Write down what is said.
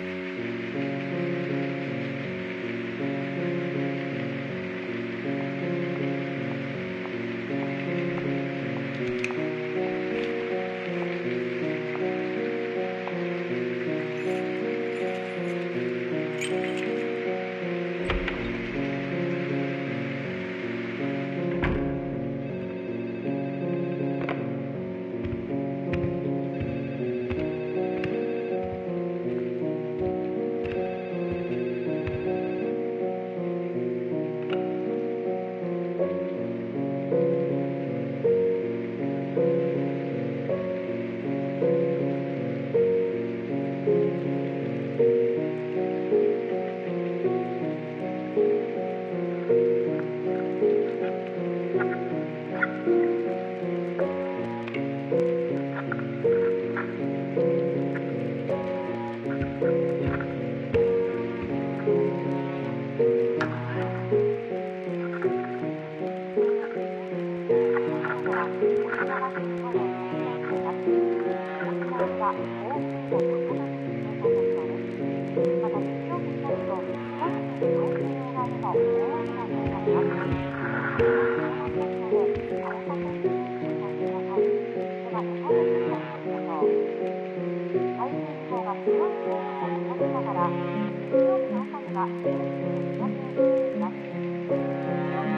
Mm-hmm. 水曜日の朝には、お休みします。